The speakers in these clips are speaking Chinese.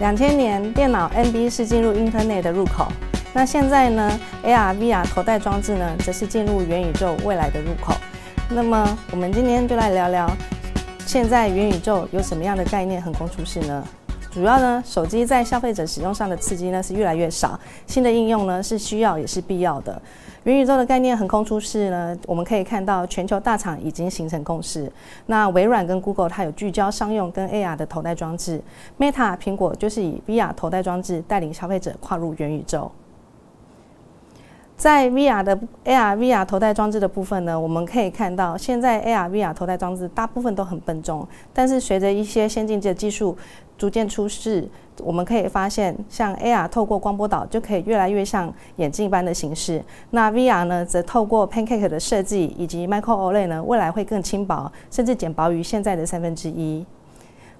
两千年电脑 NB 是进入 Internet 的入口，那现在呢，AR、VR 口袋装置呢，则是进入元宇宙未来的入口。那么我们今天就来聊聊，现在元宇宙有什么样的概念横空出世呢？主要呢，手机在消费者使用上的刺激呢是越来越少，新的应用呢是需要也是必要的。元宇宙的概念横空出世呢，我们可以看到全球大厂已经形成共识。那微软跟 Google 它有聚焦商用跟 AR 的头戴装置，Meta 苹果就是以 VR 头戴装置带领消费者跨入元宇宙。在 VR 的 AR、VR 头戴装置的部分呢，我们可以看到，现在 AR、VR 头戴装置大部分都很笨重，但是随着一些先进的技术逐渐出世，我们可以发现，像 AR 透过光波导就可以越来越像眼镜般的形式，那 VR 呢，则透过 Pancake 的设计以及 Micro OLED 呢，未来会更轻薄，甚至减薄于现在的三分之一。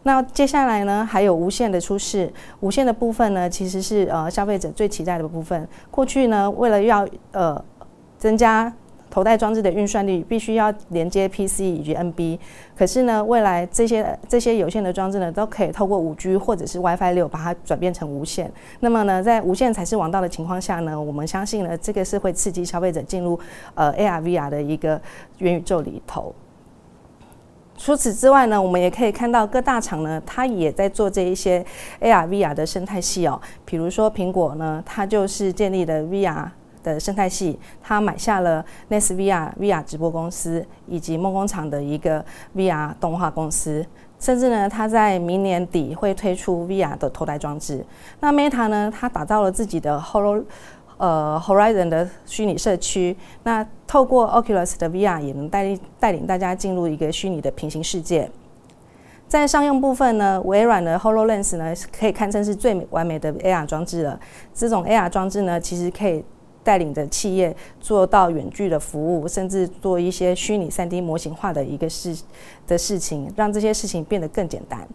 那接下来呢，还有无线的出世。无线的部分呢，其实是呃消费者最期待的部分。过去呢，为了要呃增加头戴装置的运算率，必须要连接 PC 以及 NB。可是呢，未来这些这些有线的装置呢，都可以透过五 G 或者是 WiFi 六把它转变成无线。那么呢，在无线才是王道的情况下呢，我们相信呢，这个是会刺激消费者进入呃 AR、VR 的一个元宇宙里头。除此之外呢，我们也可以看到各大厂呢，它也在做这一些 AR、VR 的生态系哦。比如说苹果呢，它就是建立了 VR 的生态系，它买下了 Nest VR VR 直播公司，以及梦工厂的一个 VR 动画公司。甚至呢，它在明年底会推出 VR 的头戴装置。那 Meta 呢，它打造了自己的 Holo。呃，Horizon 的虚拟社区，那透过 Oculus 的 VR 也能带带领大家进入一个虚拟的平行世界。在商用部分呢，微软的 HoloLens 呢可以堪称是最完美的 AR 装置了。这种 AR 装置呢，其实可以带领着企业做到远距的服务，甚至做一些虚拟 3D 模型化的一个事的事情，让这些事情变得更简单。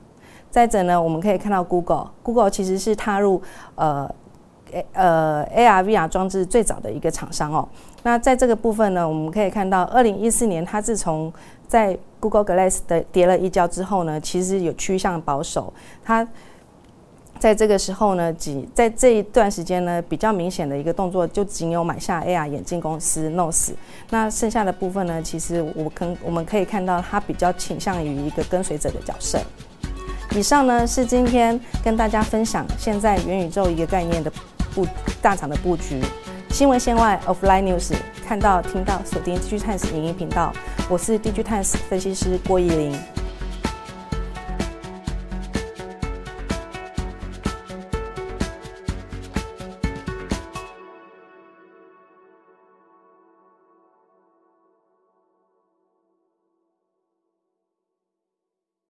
再者呢，我们可以看到 Google，Google 其实是踏入呃。呃，AR、VR 装置最早的一个厂商哦。那在这个部分呢，我们可以看到，二零一四年它自从在 Google Glass 的跌了一跤之后呢，其实有趋向保守。它在这个时候呢，几在这一段时间呢，比较明显的一个动作，就仅有买下 AR 眼镜公司 Nos。那剩下的部分呢，其实我可我们可以看到，它比较倾向于一个跟随者的角色。以上呢是今天跟大家分享现在元宇宙一个概念的。布大厂的布局，新闻线外 Offline News 看到听到锁定 DigiTimes 影音频道，我是 DigiTimes 分析师郭依林。